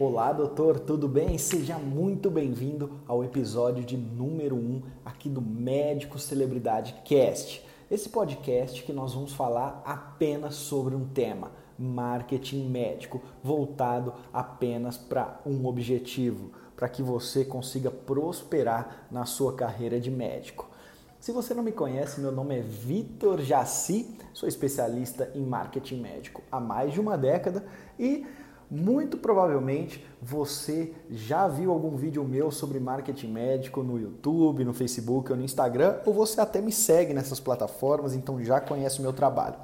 Olá, doutor, tudo bem? Seja muito bem-vindo ao episódio de número 1 aqui do Médico Celebridade Cast. Esse podcast que nós vamos falar apenas sobre um tema, marketing médico, voltado apenas para um objetivo, para que você consiga prosperar na sua carreira de médico. Se você não me conhece, meu nome é Vitor Jaci, sou especialista em marketing médico há mais de uma década e muito provavelmente você já viu algum vídeo meu sobre marketing médico no YouTube, no Facebook ou no Instagram, ou você até me segue nessas plataformas, então já conhece o meu trabalho.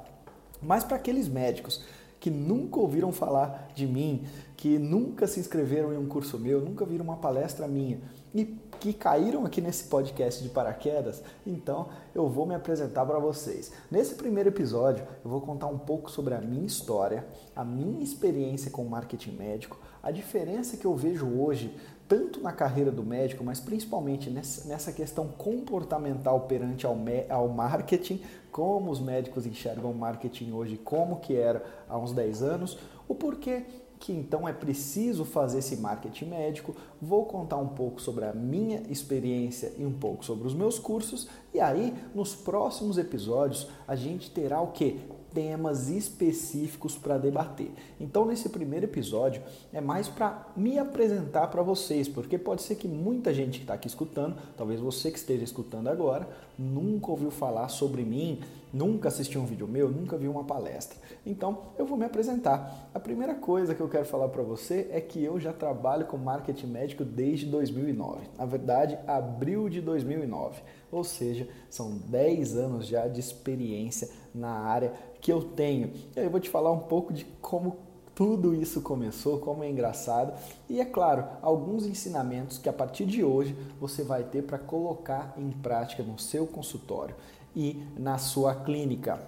Mas para aqueles médicos que nunca ouviram falar de mim, que nunca se inscreveram em um curso meu, nunca viram uma palestra minha e que caíram aqui nesse podcast de paraquedas, então eu vou me apresentar para vocês. Nesse primeiro episódio, eu vou contar um pouco sobre a minha história, a minha experiência com marketing médico, a diferença que eu vejo hoje, tanto na carreira do médico, mas principalmente nessa questão comportamental perante ao, ao marketing, como os médicos enxergam o marketing hoje, como que era há uns 10 anos, o porquê que então é preciso fazer esse marketing médico. Vou contar um pouco sobre a minha experiência e um pouco sobre os meus cursos. E aí, nos próximos episódios, a gente terá o que? temas específicos para debater. Então, nesse primeiro episódio, é mais para me apresentar para vocês, porque pode ser que muita gente que está aqui escutando, talvez você que esteja escutando agora, nunca ouviu falar sobre mim, nunca assistiu um vídeo meu, nunca viu uma palestra. Então, eu vou me apresentar. A primeira coisa que eu quero falar para você é que eu já trabalho com marketing médico desde 2009. Na verdade, abril de 2009. Ou seja, são 10 anos já de experiência na área que eu tenho. E aí eu vou te falar um pouco de como tudo isso começou, como é engraçado e é claro, alguns ensinamentos que a partir de hoje você vai ter para colocar em prática no seu consultório e na sua clínica.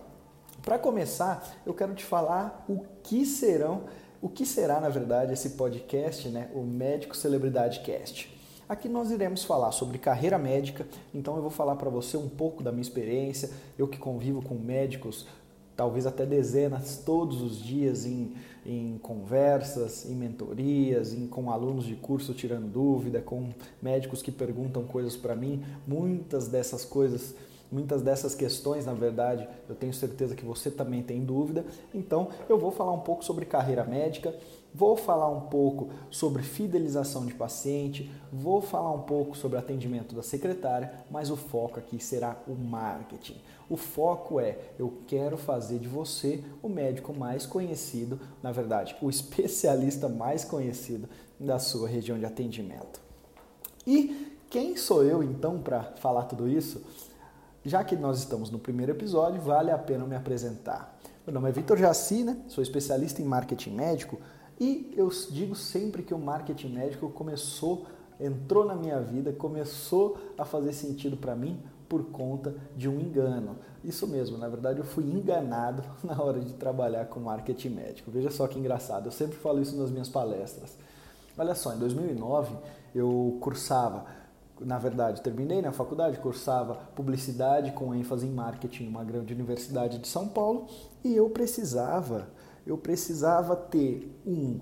Para começar, eu quero te falar o que serão, o que será na verdade esse podcast, né, o Médico Celebridade Cast. Aqui nós iremos falar sobre carreira médica, então eu vou falar para você um pouco da minha experiência, eu que convivo com médicos, talvez até dezenas todos os dias em, em conversas, em mentorias, em, com alunos de curso tirando dúvida, com médicos que perguntam coisas para mim, muitas dessas coisas Muitas dessas questões, na verdade, eu tenho certeza que você também tem dúvida. Então, eu vou falar um pouco sobre carreira médica, vou falar um pouco sobre fidelização de paciente, vou falar um pouco sobre atendimento da secretária, mas o foco aqui será o marketing. O foco é eu quero fazer de você o médico mais conhecido, na verdade, o especialista mais conhecido da sua região de atendimento. E quem sou eu então para falar tudo isso? Já que nós estamos no primeiro episódio, vale a pena me apresentar. Meu nome é Vitor Jaci, né? sou especialista em marketing médico e eu digo sempre que o marketing médico começou, entrou na minha vida, começou a fazer sentido para mim por conta de um engano. Isso mesmo, na verdade eu fui enganado na hora de trabalhar com marketing médico. Veja só que engraçado, eu sempre falo isso nas minhas palestras. Olha só, em 2009 eu cursava na verdade, terminei na faculdade, cursava publicidade com ênfase em marketing numa grande universidade de São Paulo e eu precisava, eu precisava ter um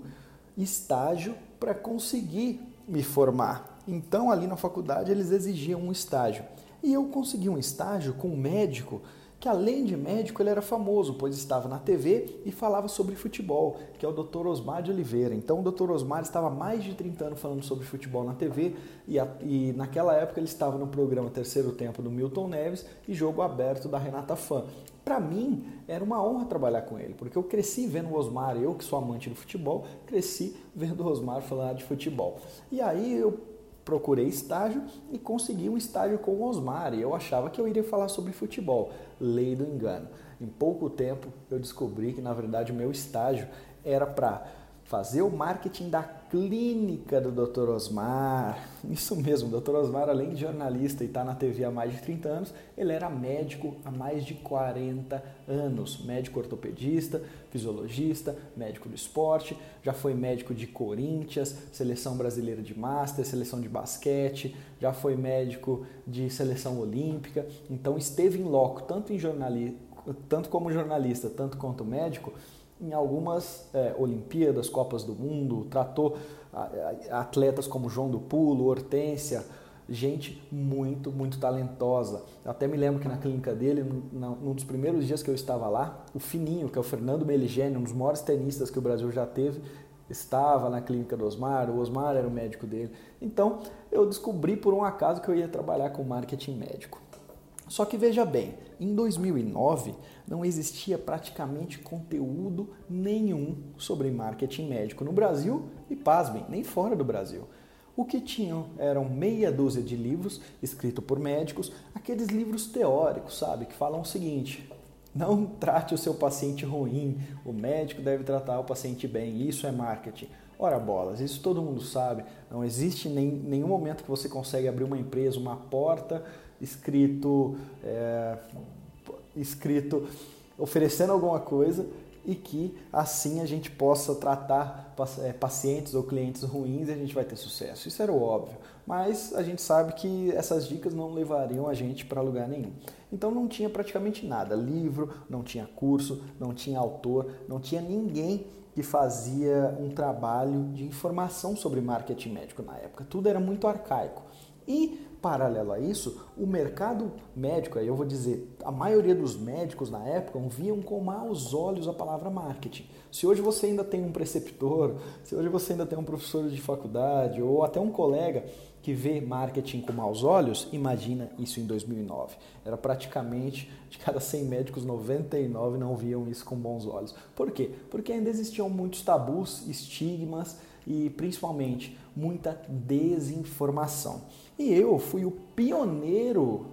estágio para conseguir me formar. Então, ali na faculdade, eles exigiam um estágio. E eu consegui um estágio com um médico que além de médico ele era famoso, pois estava na TV e falava sobre futebol, que é o Dr. Osmar de Oliveira. Então o Dr. Osmar estava há mais de 30 anos falando sobre futebol na TV e, a, e naquela época ele estava no programa Terceiro Tempo do Milton Neves e Jogo Aberto da Renata Fã. Para mim era uma honra trabalhar com ele, porque eu cresci vendo o Osmar, eu que sou amante do futebol, cresci vendo o Osmar falar de futebol. E aí eu procurei estágio e consegui um estágio com o Osmar. E eu achava que eu iria falar sobre futebol. Lei do engano. Em pouco tempo eu descobri que na verdade o meu estágio era para fazer o marketing da clínica do Dr. Osmar. Isso mesmo, o Dr. Osmar, além de jornalista e estar tá na TV há mais de 30 anos, ele era médico há mais de 40 anos. Médico ortopedista, fisiologista, médico do esporte, já foi médico de Corinthians, seleção brasileira de Master, seleção de basquete, já foi médico de seleção olímpica. Então esteve em loco, tanto em jornalismo, tanto como jornalista, tanto quanto médico, em algumas é, Olimpíadas, Copas do Mundo, tratou atletas como João do Pulo, Hortência, gente muito, muito talentosa. Eu até me lembro que na clínica dele, num dos primeiros dias que eu estava lá, o Fininho, que é o Fernando Meligeni, um dos maiores tenistas que o Brasil já teve, estava na clínica do Osmar, o Osmar era o médico dele. Então, eu descobri por um acaso que eu ia trabalhar com marketing médico. Só que veja bem, em 2009 não existia praticamente conteúdo nenhum sobre marketing médico no Brasil e, pasmem, nem fora do Brasil. O que tinham eram meia dúzia de livros escritos por médicos, aqueles livros teóricos, sabe, que falam o seguinte: não trate o seu paciente ruim, o médico deve tratar o paciente bem, isso é marketing. Ora bolas, isso todo mundo sabe. Não existe nem, nenhum momento que você consegue abrir uma empresa, uma porta escrito, é, escrito oferecendo alguma coisa e que assim a gente possa tratar é, pacientes ou clientes ruins e a gente vai ter sucesso. Isso era óbvio, mas a gente sabe que essas dicas não levariam a gente para lugar nenhum. Então não tinha praticamente nada, livro, não tinha curso, não tinha autor, não tinha ninguém que fazia um trabalho de informação sobre marketing médico na época. Tudo era muito arcaico. E Paralelo a isso, o mercado médico, aí eu vou dizer, a maioria dos médicos na época viam com maus olhos a palavra marketing. Se hoje você ainda tem um preceptor, se hoje você ainda tem um professor de faculdade ou até um colega que vê marketing com maus olhos, imagina isso em 2009. Era praticamente de cada 100 médicos, 99 não viam isso com bons olhos. Por quê? Porque ainda existiam muitos tabus, estigmas e principalmente muita desinformação. E eu fui o pioneiro,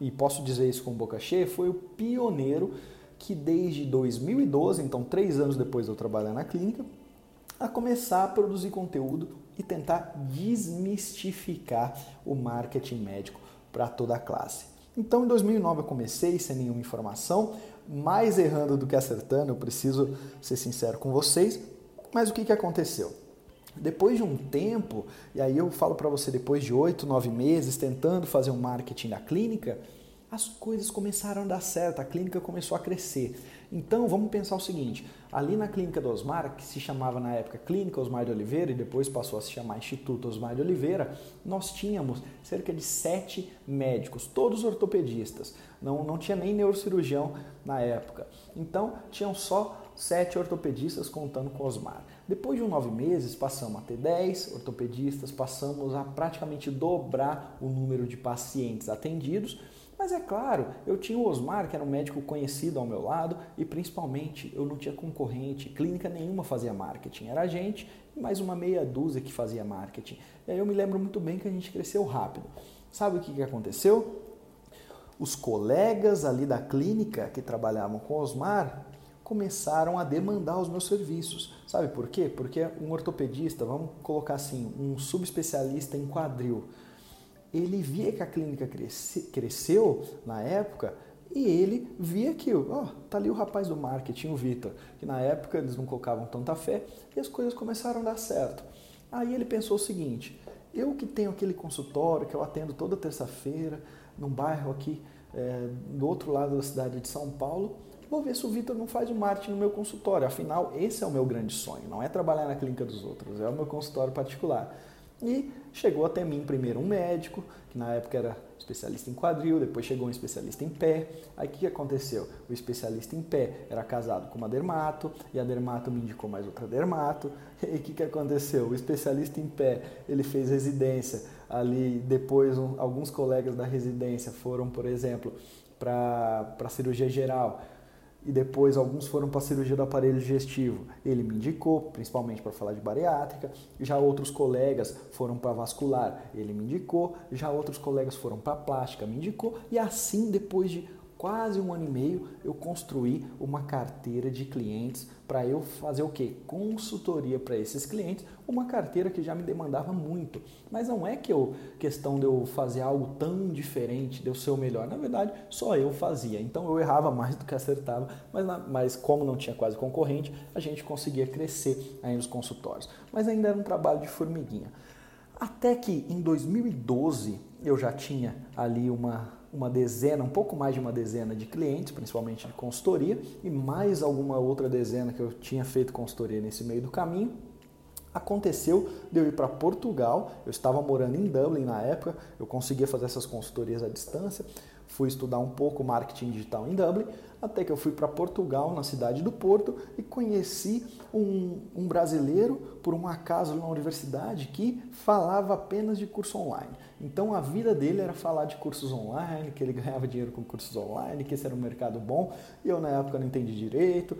e posso dizer isso com boca cheia, foi o pioneiro que desde 2012, então três anos depois de eu trabalhar na clínica, a começar a produzir conteúdo e tentar desmistificar o marketing médico para toda a classe. Então, em 2009 eu comecei sem nenhuma informação, mais errando do que acertando, eu preciso ser sincero com vocês. Mas o que, que aconteceu? Depois de um tempo, e aí eu falo para você, depois de oito, nove meses tentando fazer um marketing na clínica, as coisas começaram a dar certo, a clínica começou a crescer. Então vamos pensar o seguinte: ali na clínica do Osmar, que se chamava na época Clínica Osmar de Oliveira e depois passou a se chamar Instituto Osmar de Oliveira, nós tínhamos cerca de sete médicos, todos ortopedistas. Não, não tinha nem neurocirurgião na época. Então tinham só sete ortopedistas contando com Osmar. Depois de um nove meses, passamos a ter 10 ortopedistas, passamos a praticamente dobrar o número de pacientes atendidos. Mas é claro, eu tinha o Osmar, que era um médico conhecido ao meu lado, e principalmente eu não tinha concorrente, clínica nenhuma fazia marketing, era a gente e mais uma meia dúzia que fazia marketing. E aí eu me lembro muito bem que a gente cresceu rápido. Sabe o que, que aconteceu? Os colegas ali da clínica que trabalhavam com o Osmar começaram a demandar os meus serviços. Sabe por quê? Porque um ortopedista, vamos colocar assim, um subespecialista em quadril, ele via que a clínica cresce, cresceu na época e ele via que, ó, tá ali o rapaz do marketing, o Vitor, que na época eles não colocavam tanta fé e as coisas começaram a dar certo. Aí ele pensou o seguinte: eu que tenho aquele consultório que eu atendo toda terça-feira, num bairro aqui é, do outro lado da cidade de São Paulo, vou ver se o Vitor não faz o marketing no meu consultório. Afinal, esse é o meu grande sonho, não é trabalhar na clínica dos outros, é o meu consultório particular. E chegou até mim primeiro um médico, que na época era especialista em quadril, depois chegou um especialista em pé. Aí o que aconteceu? O especialista em pé era casado com uma dermato, e a dermato me indicou mais outra dermato. E o que, que aconteceu? O especialista em pé, ele fez residência ali, depois um, alguns colegas da residência foram, por exemplo, para cirurgia geral e depois alguns foram para cirurgia do aparelho digestivo. Ele me indicou, principalmente para falar de bariátrica, já outros colegas foram para vascular, ele me indicou, já outros colegas foram para plástica, me indicou, e assim depois de quase um ano e meio, eu construí uma carteira de clientes para eu fazer o que? Consultoria para esses clientes, uma carteira que já me demandava muito. Mas não é que eu questão de eu fazer algo tão diferente, de eu ser o melhor. Na verdade, só eu fazia. Então eu errava mais do que acertava, mas, na, mas como não tinha quase concorrente, a gente conseguia crescer aí nos consultórios. Mas ainda era um trabalho de formiguinha. Até que em 2012 eu já tinha ali uma uma dezena, um pouco mais de uma dezena de clientes, principalmente de consultoria, e mais alguma outra dezena que eu tinha feito consultoria nesse meio do caminho. Aconteceu de eu ir para Portugal, eu estava morando em Dublin na época, eu conseguia fazer essas consultorias à distância, fui estudar um pouco marketing digital em Dublin, até que eu fui para Portugal, na cidade do Porto, e conheci um, um, brasileiro, por um acaso, na universidade, que falava apenas de curso online. Então a vida dele era falar de cursos online, que ele ganhava dinheiro com cursos online, que esse era um mercado bom, e eu na época não entendi direito.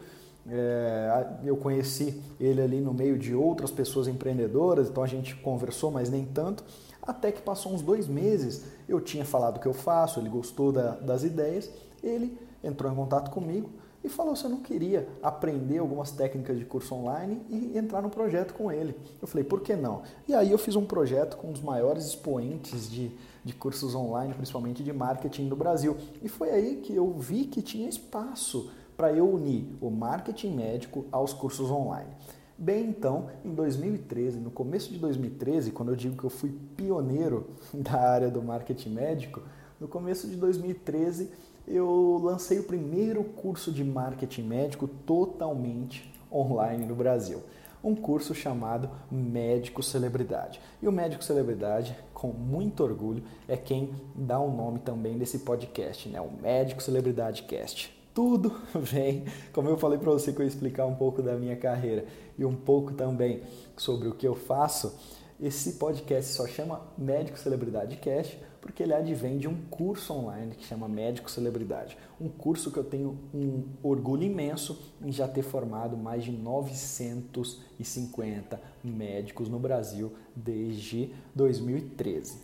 É, eu conheci ele ali no meio de outras pessoas empreendedoras, então a gente conversou, mas nem tanto. Até que passou uns dois meses, eu tinha falado o que eu faço, ele gostou da, das ideias, ele entrou em contato comigo e falou se eu não queria aprender algumas técnicas de curso online e entrar no projeto com ele. Eu falei, por que não? E aí eu fiz um projeto com os maiores expoentes de, de cursos online, principalmente de marketing do Brasil. E foi aí que eu vi que tinha espaço para eu unir o marketing médico aos cursos online. Bem, então, em 2013, no começo de 2013, quando eu digo que eu fui pioneiro da área do marketing médico, no começo de 2013 eu lancei o primeiro curso de marketing médico totalmente online no Brasil. Um curso chamado Médico Celebridade. E o Médico Celebridade, com muito orgulho, é quem dá o nome também desse podcast, né? O Médico Celebridade Cast tudo vem, como eu falei para você que eu ia explicar um pouco da minha carreira e um pouco também sobre o que eu faço, esse podcast só chama Médico Celebridade Cast porque ele advém de um curso online que chama Médico Celebridade. Um curso que eu tenho um orgulho imenso em já ter formado mais de 950 médicos no Brasil desde 2013.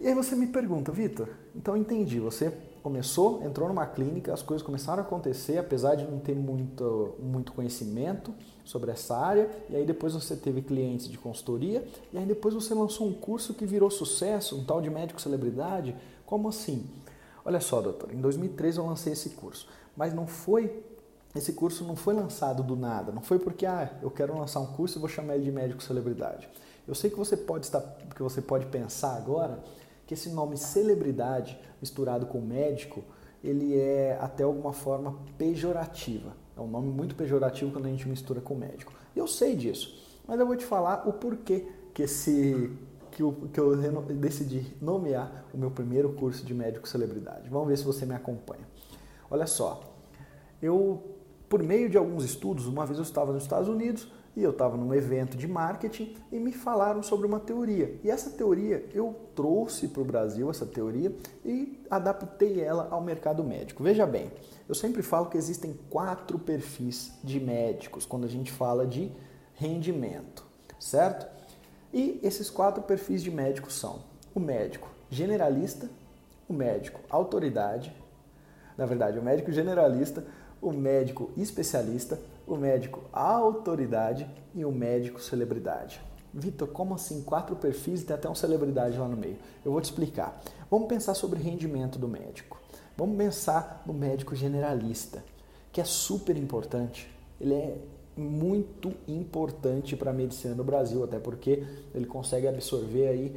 E aí você me pergunta, Vitor, então entendi, você começou, entrou numa clínica, as coisas começaram a acontecer, apesar de não ter muito, muito conhecimento sobre essa área, e aí depois você teve clientes de consultoria, e aí depois você lançou um curso que virou sucesso, um tal de médico celebridade. Como assim? Olha só, doutor, em 2013 eu lancei esse curso, mas não foi esse curso não foi lançado do nada, não foi porque ah, eu quero lançar um curso e vou chamar ele de médico celebridade. Eu sei que você pode estar, que você pode pensar agora que esse nome celebridade misturado com médico, ele é até alguma forma pejorativa. É um nome muito pejorativo quando a gente mistura com médico. Eu sei disso, mas eu vou te falar o porquê que esse que eu, que eu decidi nomear o meu primeiro curso de médico celebridade. Vamos ver se você me acompanha. Olha só, eu por meio de alguns estudos, uma vez eu estava nos Estados Unidos e eu estava num evento de marketing e me falaram sobre uma teoria. E essa teoria eu trouxe para o Brasil, essa teoria, e adaptei ela ao mercado médico. Veja bem, eu sempre falo que existem quatro perfis de médicos quando a gente fala de rendimento, certo? E esses quatro perfis de médicos são o médico generalista, o médico autoridade, na verdade, o médico generalista, o médico especialista, o médico autoridade e o médico celebridade. Vitor, como assim? Quatro perfis e tem até uma celebridade lá no meio. Eu vou te explicar. Vamos pensar sobre rendimento do médico. Vamos pensar no médico generalista, que é super importante. Ele é muito importante para a medicina no Brasil, até porque ele consegue absorver aí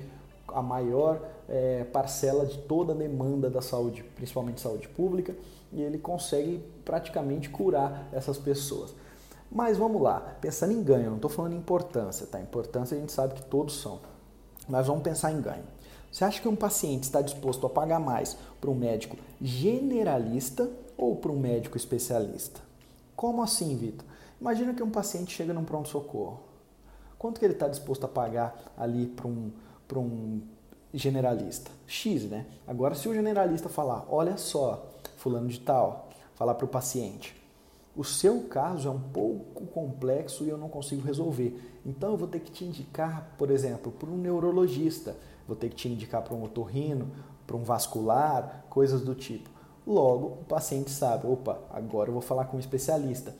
a maior é, parcela de toda a demanda da saúde, principalmente saúde pública, e ele consegue praticamente curar essas pessoas. Mas vamos lá, pensando em ganho, não estou falando em importância, tá? Importância a gente sabe que todos são. Mas vamos pensar em ganho. Você acha que um paciente está disposto a pagar mais para um médico generalista ou para um médico especialista? Como assim, Vitor? Imagina que um paciente chega num pronto-socorro. Quanto que ele está disposto a pagar ali para um, um generalista? X, né? Agora, se o generalista falar, olha só, fulano de tal, falar para o paciente, o seu caso é um pouco complexo e eu não consigo resolver. Então eu vou ter que te indicar, por exemplo, para um neurologista, vou ter que te indicar para um otorrino, para um vascular, coisas do tipo. Logo, o paciente sabe, opa, agora eu vou falar com um especialista.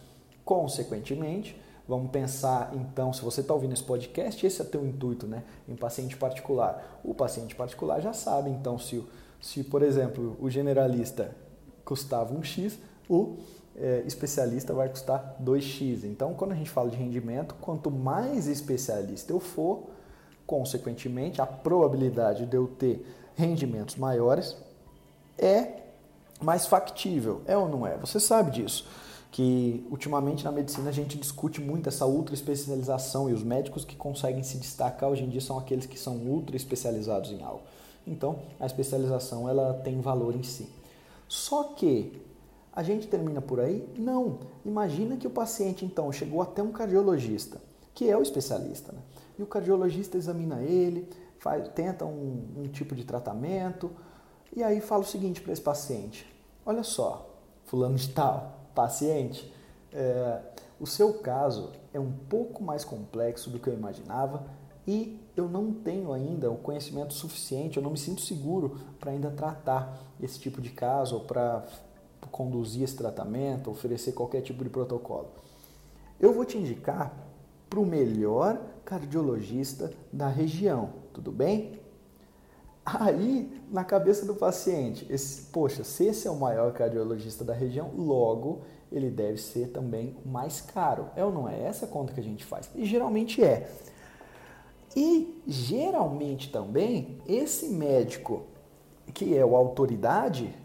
Consequentemente, vamos pensar então, se você está ouvindo esse podcast, esse é teu intuito, né? Em paciente particular. O paciente particular já sabe, então, se, se por exemplo, o generalista custava um X, o é, especialista vai custar 2x. Então, quando a gente fala de rendimento, quanto mais especialista eu for, consequentemente, a probabilidade de eu ter rendimentos maiores é mais factível, é ou não é? Você sabe disso que ultimamente na medicina a gente discute muito essa ultra especialização e os médicos que conseguem se destacar hoje em dia são aqueles que são ultra especializados em algo. Então, a especialização ela tem valor em si. Só que a gente termina por aí? Não. Imagina que o paciente então chegou até um cardiologista, que é o especialista, né? E o cardiologista examina ele, faz, tenta um, um tipo de tratamento, e aí fala o seguinte para esse paciente: olha só, fulano de tal, paciente, é, o seu caso é um pouco mais complexo do que eu imaginava e eu não tenho ainda o conhecimento suficiente, eu não me sinto seguro para ainda tratar esse tipo de caso ou para conduzir esse tratamento, oferecer qualquer tipo de protocolo. Eu vou te indicar para o melhor cardiologista da região, tudo bem? Aí, na cabeça do paciente, esse, poxa, se esse é o maior cardiologista da região, logo ele deve ser também o mais caro. É ou não é? Essa conta que a gente faz. E geralmente é. E geralmente também, esse médico que é o autoridade,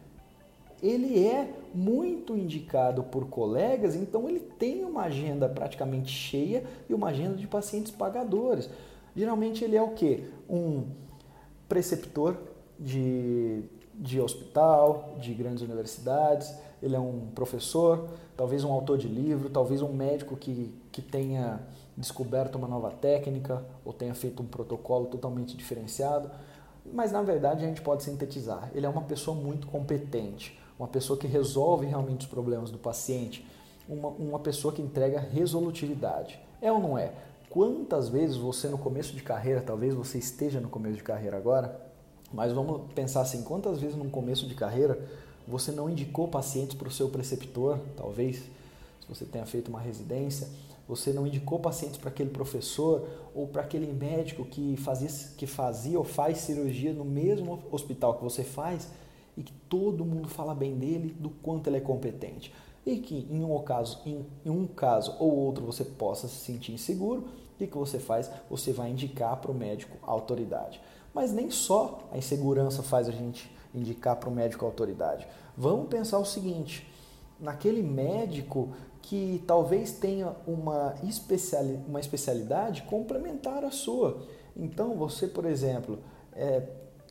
ele é muito indicado por colegas, então ele tem uma agenda praticamente cheia e uma agenda de pacientes pagadores. Geralmente ele é o quê? Um preceptor de, de hospital, de grandes universidades, ele é um professor, talvez um autor de livro, talvez um médico que, que tenha descoberto uma nova técnica ou tenha feito um protocolo totalmente diferenciado. Mas na verdade a gente pode sintetizar: ele é uma pessoa muito competente, uma pessoa que resolve realmente os problemas do paciente, uma, uma pessoa que entrega resolutividade. É ou não é? Quantas vezes você no começo de carreira, talvez você esteja no começo de carreira agora, mas vamos pensar assim, quantas vezes no começo de carreira você não indicou pacientes para o seu preceptor, talvez, se você tenha feito uma residência, você não indicou pacientes para aquele professor ou para aquele médico que fazia, que fazia ou faz cirurgia no mesmo hospital que você faz e que todo mundo fala bem dele, do quanto ele é competente. E que em um caso, em, em um caso ou outro você possa se sentir inseguro o que você faz? Você vai indicar para o médico a autoridade. Mas nem só a insegurança faz a gente indicar para o médico a autoridade. Vamos pensar o seguinte: naquele médico que talvez tenha uma, especiali uma especialidade complementar à sua. Então, você, por exemplo, é,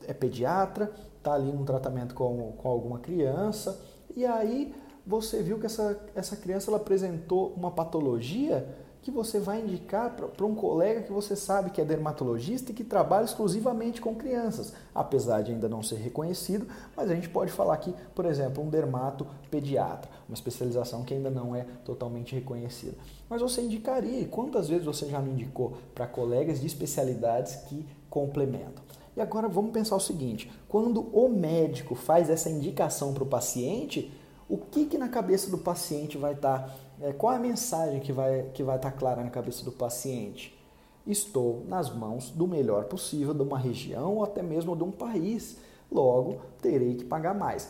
é pediatra, está ali num tratamento com, com alguma criança, e aí você viu que essa, essa criança ela apresentou uma patologia que você vai indicar para um colega que você sabe que é dermatologista e que trabalha exclusivamente com crianças, apesar de ainda não ser reconhecido, mas a gente pode falar aqui, por exemplo, um dermato pediatra, uma especialização que ainda não é totalmente reconhecida. Mas você indicaria, e quantas vezes você já me indicou para colegas de especialidades que complementam? E agora vamos pensar o seguinte: quando o médico faz essa indicação para o paciente, o que, que na cabeça do paciente vai estar, tá, é, qual a mensagem que vai que vai estar tá clara na cabeça do paciente? Estou nas mãos do melhor possível de uma região ou até mesmo de um país, logo terei que pagar mais.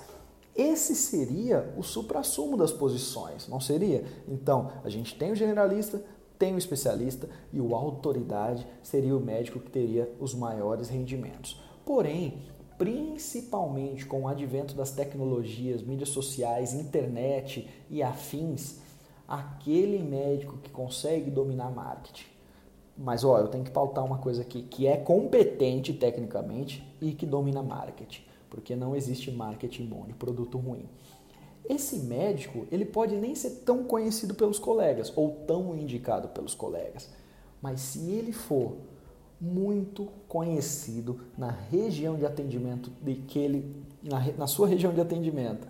Esse seria o suprassumo das posições, não seria? Então, a gente tem o generalista, tem o especialista e o autoridade seria o médico que teria os maiores rendimentos. Porém, principalmente com o advento das tecnologias, mídias sociais, internet e afins, aquele médico que consegue dominar marketing. Mas ó, eu tenho que pautar uma coisa aqui, que é competente tecnicamente e que domina marketing, porque não existe marketing bom de produto ruim. Esse médico, ele pode nem ser tão conhecido pelos colegas ou tão indicado pelos colegas, mas se ele for muito conhecido na região de atendimento de que ele, na, na sua região de atendimento,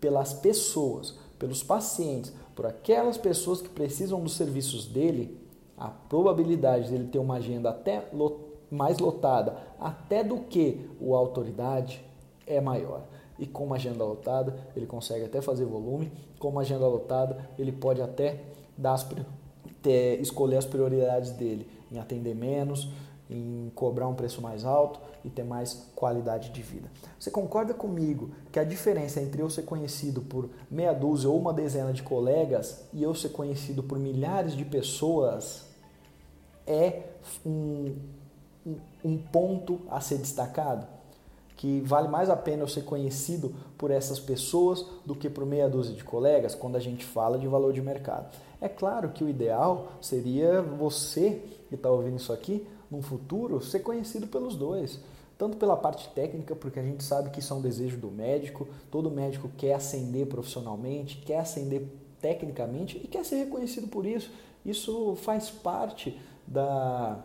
pelas pessoas, pelos pacientes, por aquelas pessoas que precisam dos serviços dele, a probabilidade dele ter uma agenda até mais lotada, até do que o autoridade, é maior. E com uma agenda lotada, ele consegue até fazer volume. Com uma agenda lotada, ele pode até dar as, ter, escolher as prioridades dele em atender menos, em cobrar um preço mais alto e ter mais qualidade de vida. Você concorda comigo que a diferença entre eu ser conhecido por meia dúzia ou uma dezena de colegas e eu ser conhecido por milhares de pessoas é um, um, um ponto a ser destacado? que vale mais a pena eu ser conhecido por essas pessoas do que por meia dúzia de colegas quando a gente fala de valor de mercado. É claro que o ideal seria você que está ouvindo isso aqui, no futuro, ser conhecido pelos dois. Tanto pela parte técnica, porque a gente sabe que isso é um desejo do médico, todo médico quer ascender profissionalmente, quer ascender tecnicamente e quer ser reconhecido por isso. Isso faz parte da,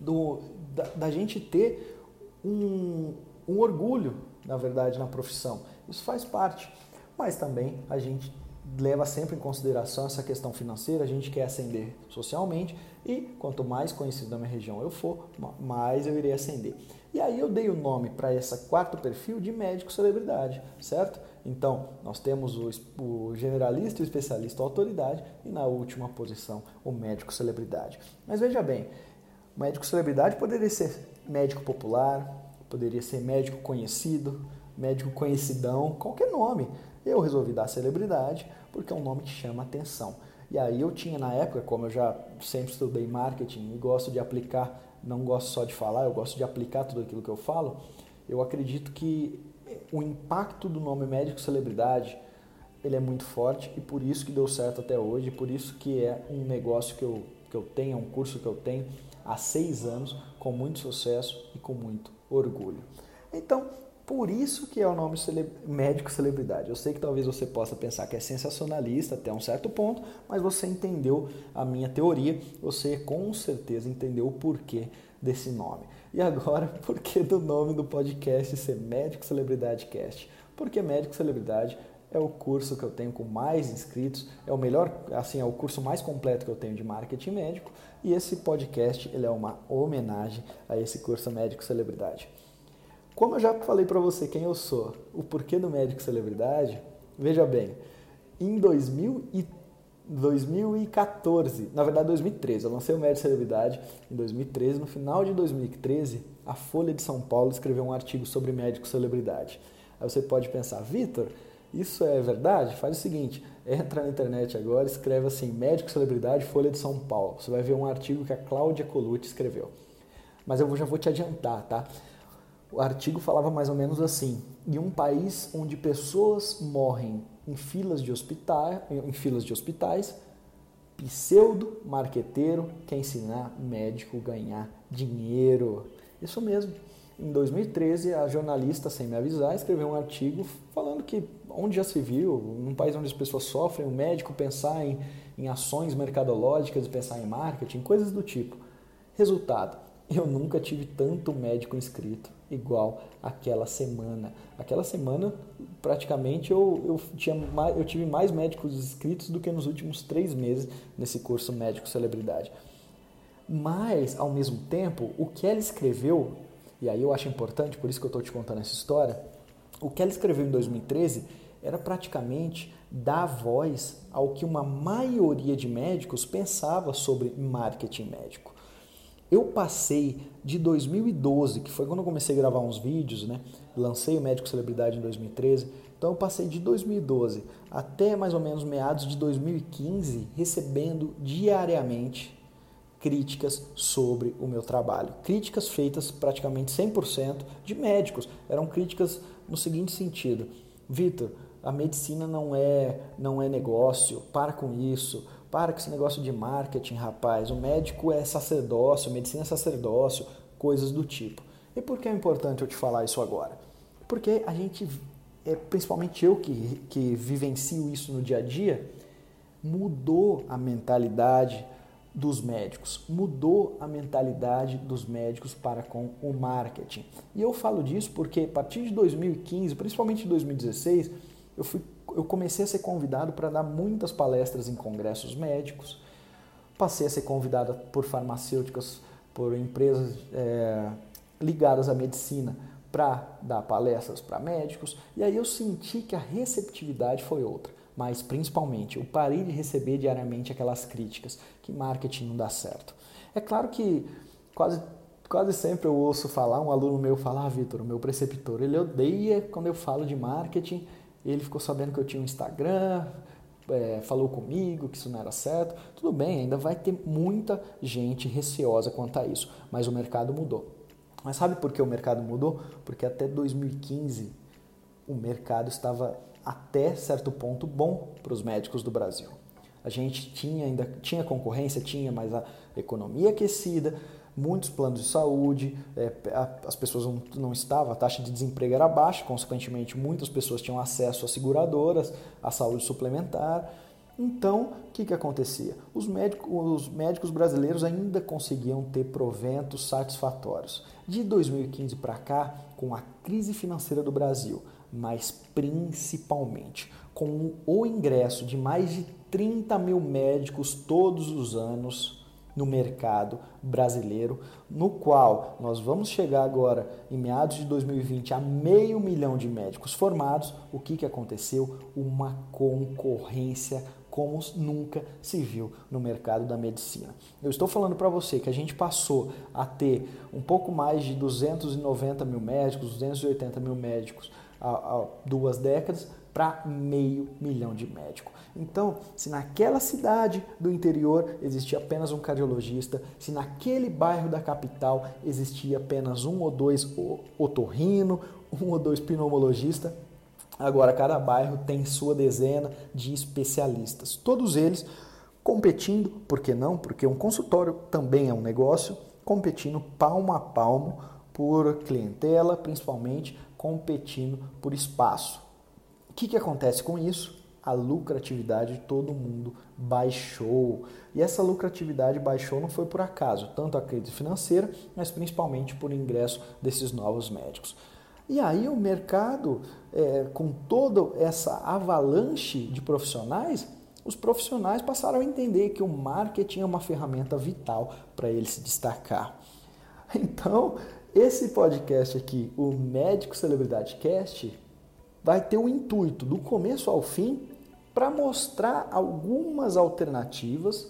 do, da, da gente ter um, um orgulho, na verdade, na profissão. Isso faz parte. Mas também a gente leva sempre em consideração essa questão financeira, a gente quer ascender socialmente e quanto mais conhecido da minha região eu for, mais eu irei ascender. E aí eu dei o nome para esse quarto perfil de médico celebridade, certo? Então, nós temos o, o generalista, o especialista, a autoridade e na última posição, o médico celebridade. Mas veja bem, médico celebridade poderia ser médico popular, poderia ser médico conhecido, médico conhecidão, qualquer nome. Eu resolvi dar celebridade porque é um nome que chama atenção. E aí eu tinha na época, como eu já sempre estudei marketing e gosto de aplicar, não gosto só de falar, eu gosto de aplicar tudo aquilo que eu falo, eu acredito que o impacto do nome médico celebridade ele é muito forte e por isso que deu certo até hoje, por isso que é um negócio que eu, que eu tenho, é um curso que eu tenho há seis anos com muito sucesso e com muito orgulho. Então, por isso que é o nome cele... médico celebridade. Eu sei que talvez você possa pensar que é sensacionalista até um certo ponto, mas você entendeu a minha teoria, você com certeza entendeu o porquê desse nome. E agora, por que do nome do podcast ser Médico Celebridade Cast? Porque Médico Celebridade é o curso que eu tenho com mais inscritos, é o melhor, assim, é o curso mais completo que eu tenho de marketing médico, e esse podcast, ele é uma homenagem a esse curso Médico Celebridade. Como eu já falei para você quem eu sou, o porquê do médico celebridade, veja bem, em 2000 e 2014, na verdade 2013, eu lancei o Médico Celebridade em 2013. No final de 2013, a Folha de São Paulo escreveu um artigo sobre médico celebridade. Aí você pode pensar, Vitor, isso é verdade? Faz o seguinte, entra na internet agora, escreve assim, médico celebridade, Folha de São Paulo. Você vai ver um artigo que a Cláudia Colucci escreveu. Mas eu já vou te adiantar, tá? O artigo falava mais ou menos assim: em um país onde pessoas morrem em filas de hospitais, em filas de hospitais, pseudo marqueteiro quer ensinar médico ganhar dinheiro. Isso mesmo. Em 2013, a jornalista, sem me avisar, escreveu um artigo falando que onde já se viu, num país onde as pessoas sofrem, o médico pensar em, em ações mercadológicas, pensar em marketing, coisas do tipo. Resultado, eu nunca tive tanto médico inscrito igual aquela semana. Aquela semana, praticamente, eu, eu, tinha mais, eu tive mais médicos inscritos do que nos últimos três meses nesse curso Médico Celebridade. Mas, ao mesmo tempo, o que ela escreveu, e aí eu acho importante, por isso que eu estou te contando essa história, o que ela escreveu em 2013 era praticamente dar voz ao que uma maioria de médicos pensava sobre marketing médico. Eu passei de 2012, que foi quando eu comecei a gravar uns vídeos, né? Lancei o Médico Celebridade em 2013. Então eu passei de 2012 até mais ou menos meados de 2015 recebendo diariamente críticas sobre o meu trabalho. Críticas feitas praticamente 100% de médicos. Eram críticas no seguinte sentido: Vitor, a medicina não é não é negócio, para com isso. Para com esse negócio de marketing, rapaz. O médico é sacerdócio, medicina é sacerdócio, coisas do tipo. E por que é importante eu te falar isso agora? Porque a gente, é, principalmente eu que, que vivencio isso no dia a dia, mudou a mentalidade dos médicos, mudou a mentalidade dos médicos para com o marketing. E eu falo disso porque a partir de 2015, principalmente de 2016, eu fui eu comecei a ser convidado para dar muitas palestras em congressos médicos, passei a ser convidado por farmacêuticas, por empresas é, ligadas à medicina para dar palestras para médicos, e aí eu senti que a receptividade foi outra. Mas principalmente, eu parei de receber diariamente aquelas críticas que marketing não dá certo. É claro que quase quase sempre eu ouço falar, um aluno meu falar, ah, Vitor, o meu preceptor, ele odeia quando eu falo de marketing ele ficou sabendo que eu tinha um Instagram, é, falou comigo que isso não era certo. Tudo bem, ainda vai ter muita gente receosa quanto a isso, mas o mercado mudou. Mas sabe por que o mercado mudou? Porque até 2015 o mercado estava até certo ponto bom para os médicos do Brasil. A gente tinha ainda tinha concorrência, tinha, mas a economia aquecida, muitos planos de saúde, é, as pessoas não, não estavam, a taxa de desemprego era baixa, consequentemente muitas pessoas tinham acesso a seguradoras, a saúde suplementar. Então, o que, que acontecia? Os médicos, os médicos brasileiros ainda conseguiam ter proventos satisfatórios. De 2015 para cá, com a crise financeira do Brasil, mas principalmente com o ingresso de mais de 30 mil médicos todos os anos no mercado brasileiro, no qual nós vamos chegar agora, em meados de 2020, a meio milhão de médicos formados. O que, que aconteceu? Uma concorrência como nunca se viu no mercado da medicina. Eu estou falando para você que a gente passou a ter um pouco mais de 290 mil médicos, 280 mil médicos há, há duas décadas para meio milhão de médicos. Então, se naquela cidade do interior existia apenas um cardiologista, se naquele bairro da capital existia apenas um ou dois otorrino, um ou dois pneumologista, agora cada bairro tem sua dezena de especialistas. Todos eles competindo, por que não? Porque um consultório também é um negócio, competindo palmo a palmo por clientela, principalmente competindo por espaço. O que, que acontece com isso? A lucratividade de todo mundo baixou. E essa lucratividade baixou não foi por acaso, tanto a crise financeira, mas principalmente por ingresso desses novos médicos. E aí o mercado, é, com toda essa avalanche de profissionais, os profissionais passaram a entender que o marketing é uma ferramenta vital para ele se destacar. Então, esse podcast aqui, o Médico Celebridade Cast, vai ter o intuito, do começo ao fim, para mostrar algumas alternativas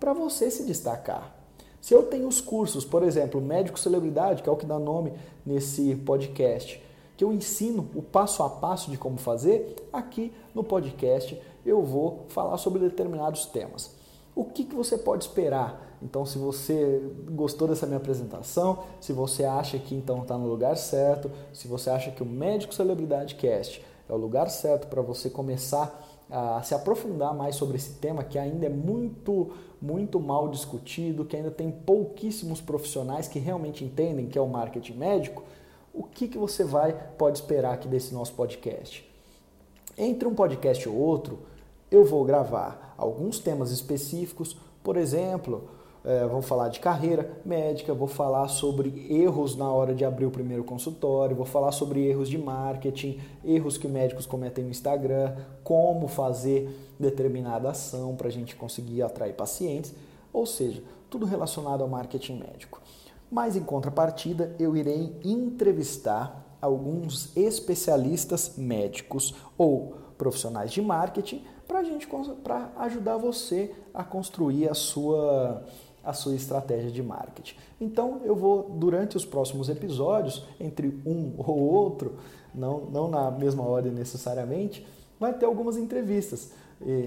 para você se destacar. Se eu tenho os cursos, por exemplo, Médico Celebridade, que é o que dá nome nesse podcast, que eu ensino o passo a passo de como fazer, aqui no podcast eu vou falar sobre determinados temas. O que, que você pode esperar? Então, se você gostou dessa minha apresentação, se você acha que então está no lugar certo, se você acha que o Médico Celebridade Cast é o lugar certo para você começar a se aprofundar mais sobre esse tema que ainda é muito, muito mal discutido, que ainda tem pouquíssimos profissionais que realmente entendem que é o marketing médico, o que, que você vai pode esperar aqui desse nosso podcast? Entre um podcast ou outro, eu vou gravar alguns temas específicos, por exemplo, é, vou falar de carreira médica, vou falar sobre erros na hora de abrir o primeiro consultório, vou falar sobre erros de marketing, erros que médicos cometem no Instagram, como fazer determinada ação para a gente conseguir atrair pacientes, ou seja, tudo relacionado ao marketing médico. Mas em contrapartida, eu irei entrevistar alguns especialistas médicos ou profissionais de marketing para gente para ajudar você a construir a sua a sua estratégia de marketing. Então eu vou durante os próximos episódios, entre um ou outro, não, não na mesma ordem necessariamente, vai ter algumas entrevistas.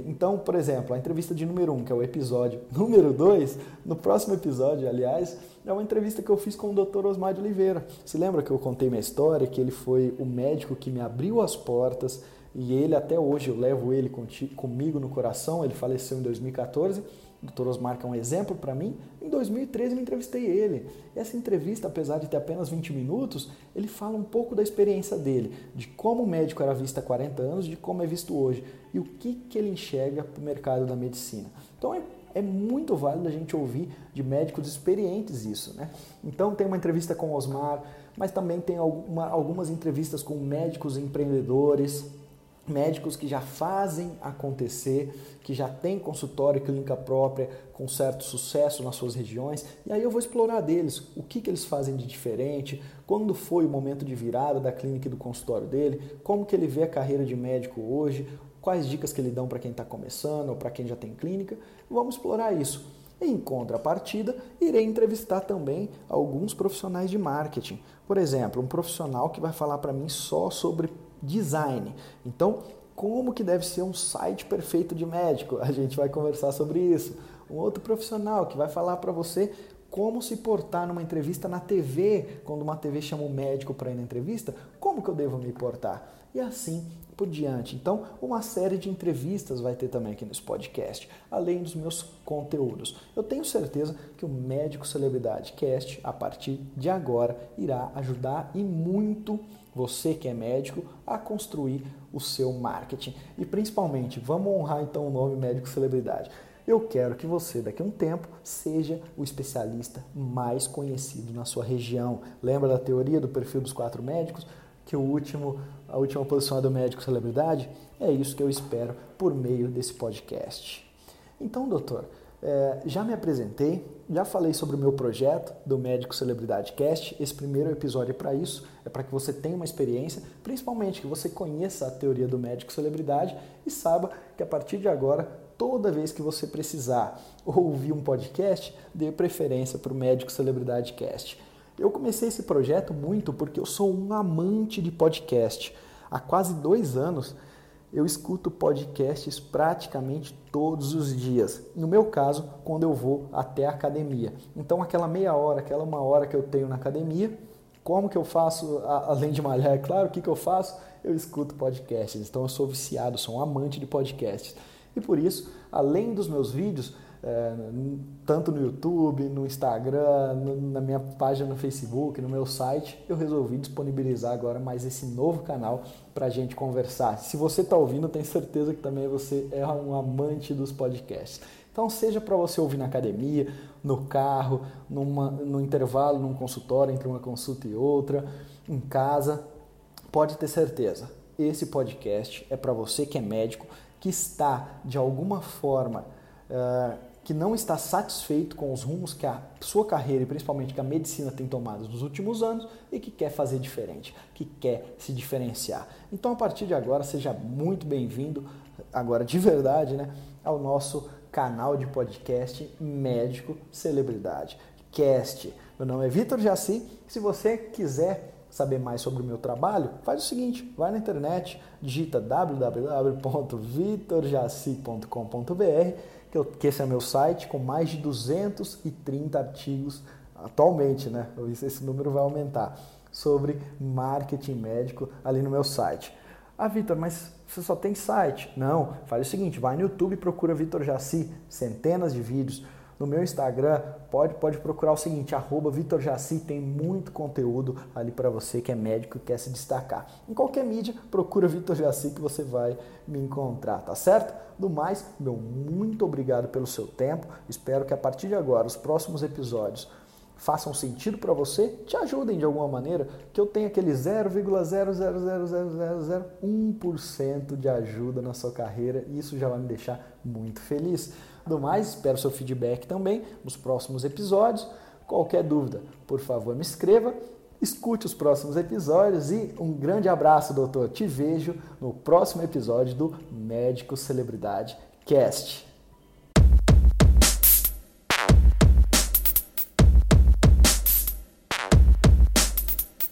Então, por exemplo, a entrevista de número 1, um, que é o episódio número 2, no próximo episódio, aliás, é uma entrevista que eu fiz com o Dr. Osmar de Oliveira. Se lembra que eu contei minha história, que ele foi o médico que me abriu as portas e ele até hoje eu levo ele comigo no coração, ele faleceu em 2014 o Dr. Osmar, que é um exemplo para mim, em 2013 eu entrevistei ele. Essa entrevista, apesar de ter apenas 20 minutos, ele fala um pouco da experiência dele, de como o médico era visto há 40 anos, de como é visto hoje e o que, que ele enxerga para o mercado da medicina. Então é, é muito válido a gente ouvir de médicos experientes isso. Né? Então tem uma entrevista com o Osmar, mas também tem alguma, algumas entrevistas com médicos empreendedores, médicos que já fazem acontecer, que já têm consultório e clínica própria com certo sucesso nas suas regiões, e aí eu vou explorar deles, o que, que eles fazem de diferente, quando foi o momento de virada da clínica e do consultório dele, como que ele vê a carreira de médico hoje, quais dicas que ele dão para quem está começando ou para quem já tem clínica, vamos explorar isso. Em contrapartida, irei entrevistar também alguns profissionais de marketing. Por exemplo, um profissional que vai falar para mim só sobre design. Então, como que deve ser um site perfeito de médico? A gente vai conversar sobre isso. Um outro profissional que vai falar para você como se portar numa entrevista na TV, quando uma TV chama o médico para ir na entrevista, como que eu devo me portar? E assim por diante. Então, uma série de entrevistas vai ter também aqui nesse podcast, além dos meus conteúdos. Eu tenho certeza que o Médico Celebridade Cast, a partir de agora, irá ajudar e muito você que é médico a construir o seu marketing. E principalmente, vamos honrar então o nome Médico Celebridade. Eu quero que você, daqui a um tempo, seja o especialista mais conhecido na sua região. Lembra da teoria do perfil dos quatro médicos? Que o último, a última posição é do médico celebridade? É isso que eu espero por meio desse podcast. Então, doutor, é, já me apresentei, já falei sobre o meu projeto do Médico Celebridade Cast. Esse primeiro episódio é para isso, é para que você tenha uma experiência, principalmente que você conheça a teoria do médico celebridade e saiba que a partir de agora toda vez que você precisar ouvir um podcast, dê preferência para o Médico Celebridade Cast. Eu comecei esse projeto muito porque eu sou um amante de podcast. Há quase dois anos eu escuto podcasts praticamente todos os dias. No meu caso, quando eu vou até a academia. Então, aquela meia hora, aquela uma hora que eu tenho na academia, como que eu faço, além de malhar, é claro, o que, que eu faço? Eu escuto podcasts. Então, eu sou viciado, sou um amante de podcasts. E por isso, além dos meus vídeos, é, tanto no YouTube, no Instagram, no, na minha página no Facebook, no meu site, eu resolvi disponibilizar agora mais esse novo canal para a gente conversar. Se você está ouvindo, tenho certeza que também você é um amante dos podcasts. Então, seja para você ouvir na academia, no carro, numa, no intervalo, num consultório, entre uma consulta e outra, em casa, pode ter certeza. Esse podcast é para você que é médico, que está de alguma forma uh, que não está satisfeito com os rumos que a sua carreira e principalmente que a medicina tem tomado nos últimos anos e que quer fazer diferente, que quer se diferenciar. Então, a partir de agora, seja muito bem-vindo, agora de verdade, né, ao nosso canal de podcast Médico Celebridade Cast. Meu nome é Vitor Jaci. Se você quiser saber mais sobre o meu trabalho, faz o seguinte, vai na internet, digita www.vitorjaci.com.br, que, esse é meu site com mais de 230 artigos atualmente, né? Esse número vai aumentar sobre marketing médico ali no meu site. Ah, Vitor, mas você só tem site? Não, faz o seguinte, vai no YouTube e procura Vitor Jaci, centenas de vídeos no meu Instagram, pode, pode procurar o seguinte, arroba Vitor Jaci, tem muito conteúdo ali para você que é médico e quer se destacar. Em qualquer mídia, procura Vitor Jaci que você vai me encontrar, tá certo? Do mais, meu muito obrigado pelo seu tempo. Espero que a partir de agora, os próximos episódios façam sentido para você, te ajudem de alguma maneira, que eu tenha aquele 0,0000001% de ajuda na sua carreira e isso já vai me deixar muito feliz do mais, espero seu feedback também nos próximos episódios. Qualquer dúvida, por favor, me escreva. Escute os próximos episódios e um grande abraço, doutor. Te vejo no próximo episódio do Médico Celebridade Cast.